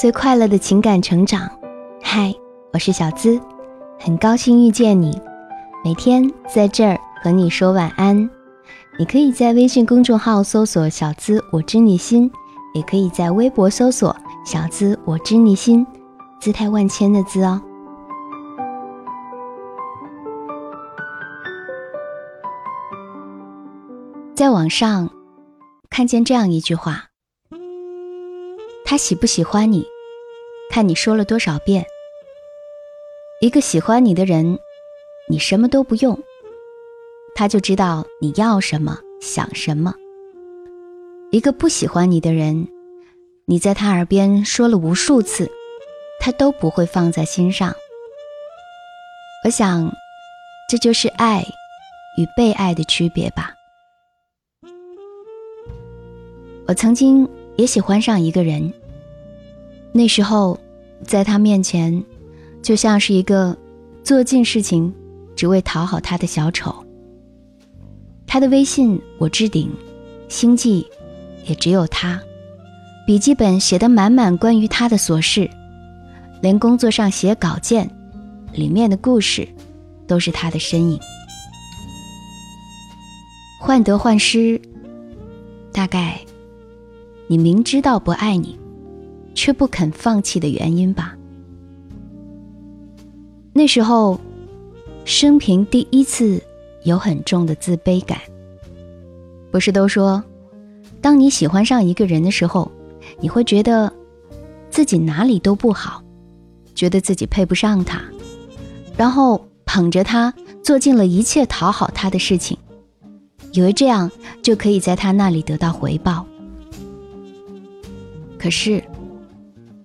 最快乐的情感成长。嗨，我是小资，很高兴遇见你。每天在这儿和你说晚安。你可以在微信公众号搜索“小资我知你心”，也可以在微博搜索“小资我知你心”，姿态万千的“资”哦。在网上看见这样一句话。他喜不喜欢你，看你说了多少遍。一个喜欢你的人，你什么都不用，他就知道你要什么、想什么。一个不喜欢你的人，你在他耳边说了无数次，他都不会放在心上。我想，这就是爱与被爱的区别吧。我曾经也喜欢上一个人。那时候，在他面前，就像是一个做尽事情只为讨好他的小丑。他的微信我置顶，星际也只有他，笔记本写得满满关于他的琐事，连工作上写稿件，里面的故事都是他的身影。患得患失，大概你明知道不爱你。却不肯放弃的原因吧。那时候，生平第一次有很重的自卑感。不是都说，当你喜欢上一个人的时候，你会觉得自己哪里都不好，觉得自己配不上他，然后捧着他做尽了一切讨好他的事情，以为这样就可以在他那里得到回报。可是。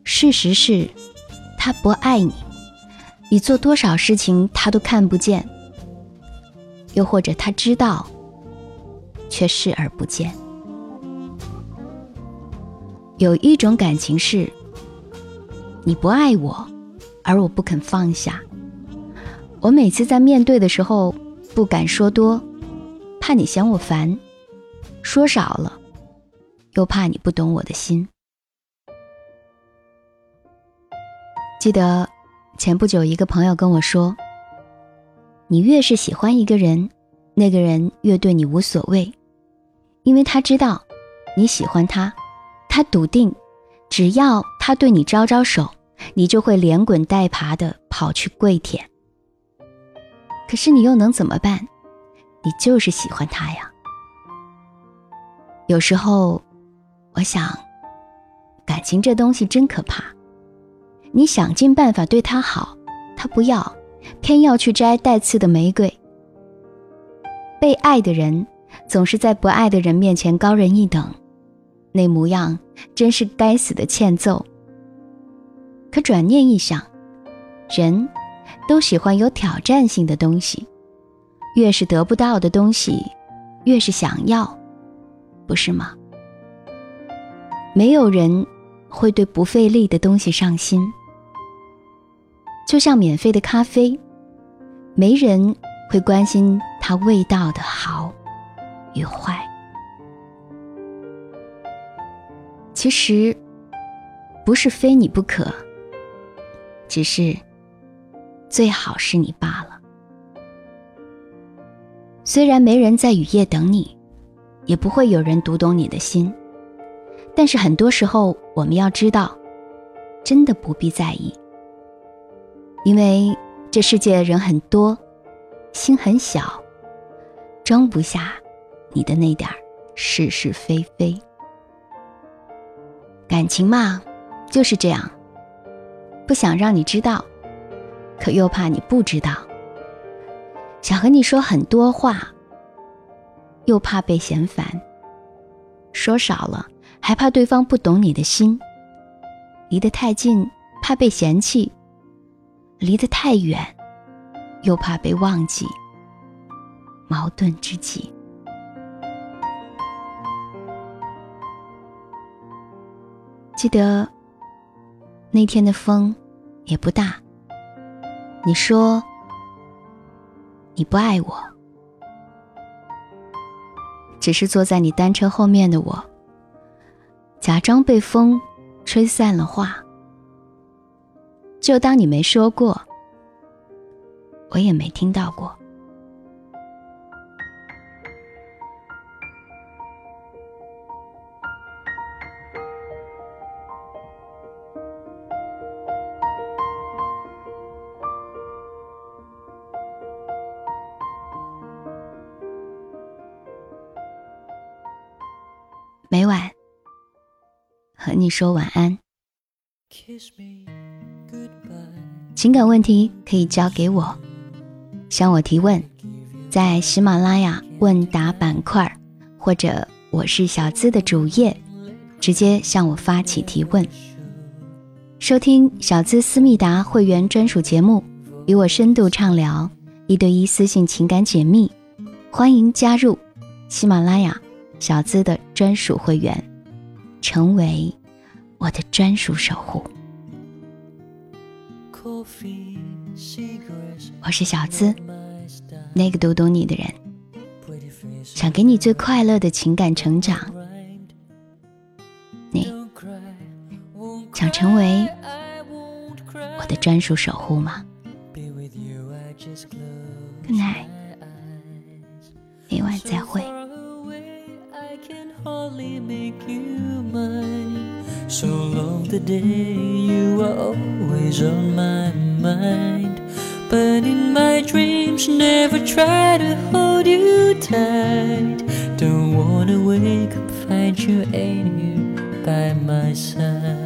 事实是，他不爱你，你做多少事情他都看不见，又或者他知道，却视而不见。有一种感情是，你不爱我，而我不肯放下。我每次在面对的时候不敢说多，怕你嫌我烦；说少了，又怕你不懂我的心。记得前不久，一个朋友跟我说：“你越是喜欢一个人，那个人越对你无所谓，因为他知道你喜欢他，他笃定，只要他对你招招手，你就会连滚带爬的跑去跪舔。可是你又能怎么办？你就是喜欢他呀。有时候，我想，感情这东西真可怕。”你想尽办法对他好，他不要，偏要去摘带刺的玫瑰。被爱的人总是在不爱的人面前高人一等，那模样真是该死的欠揍。可转念一想，人都喜欢有挑战性的东西，越是得不到的东西，越是想要，不是吗？没有人会对不费力的东西上心。就像免费的咖啡，没人会关心它味道的好与坏。其实，不是非你不可，只是最好是你罢了。虽然没人在雨夜等你，也不会有人读懂你的心，但是很多时候，我们要知道，真的不必在意。因为这世界人很多，心很小，装不下你的那点儿是是非非。感情嘛，就是这样，不想让你知道，可又怕你不知道；想和你说很多话，又怕被嫌烦。说少了，还怕对方不懂你的心；离得太近，怕被嫌弃。离得太远，又怕被忘记，矛盾之极。记得那天的风也不大，你说你不爱我，只是坐在你单车后面的我，假装被风吹散了话，就当你没说过，我也没听到过。每晚和你说晚安。情感问题可以交给我，向我提问，在喜马拉雅问答板块或者我是小资的主页，直接向我发起提问。收听小资思密达会员专属节目，与我深度畅聊，一对一私信情感解密，欢迎加入喜马拉雅。小资的专属会员，成为我的专属守护。我是小资，那个读懂你的人，想给你最快乐的情感成长。你想成为我的专属守护吗？Good night，明晚再会。So long the day you are always on my mind. But in my dreams, never try to hold you tight. Don't wanna wake up, find you ain't here by my side.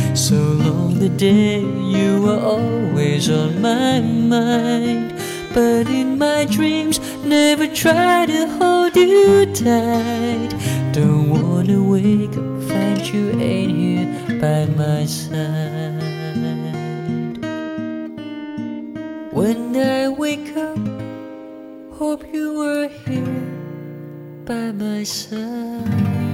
So long the day you were always on my mind. But in my dreams, never try to hold you tight. Don't wanna wake up, find you ain't here by my side. When I wake up, hope you were here by my side.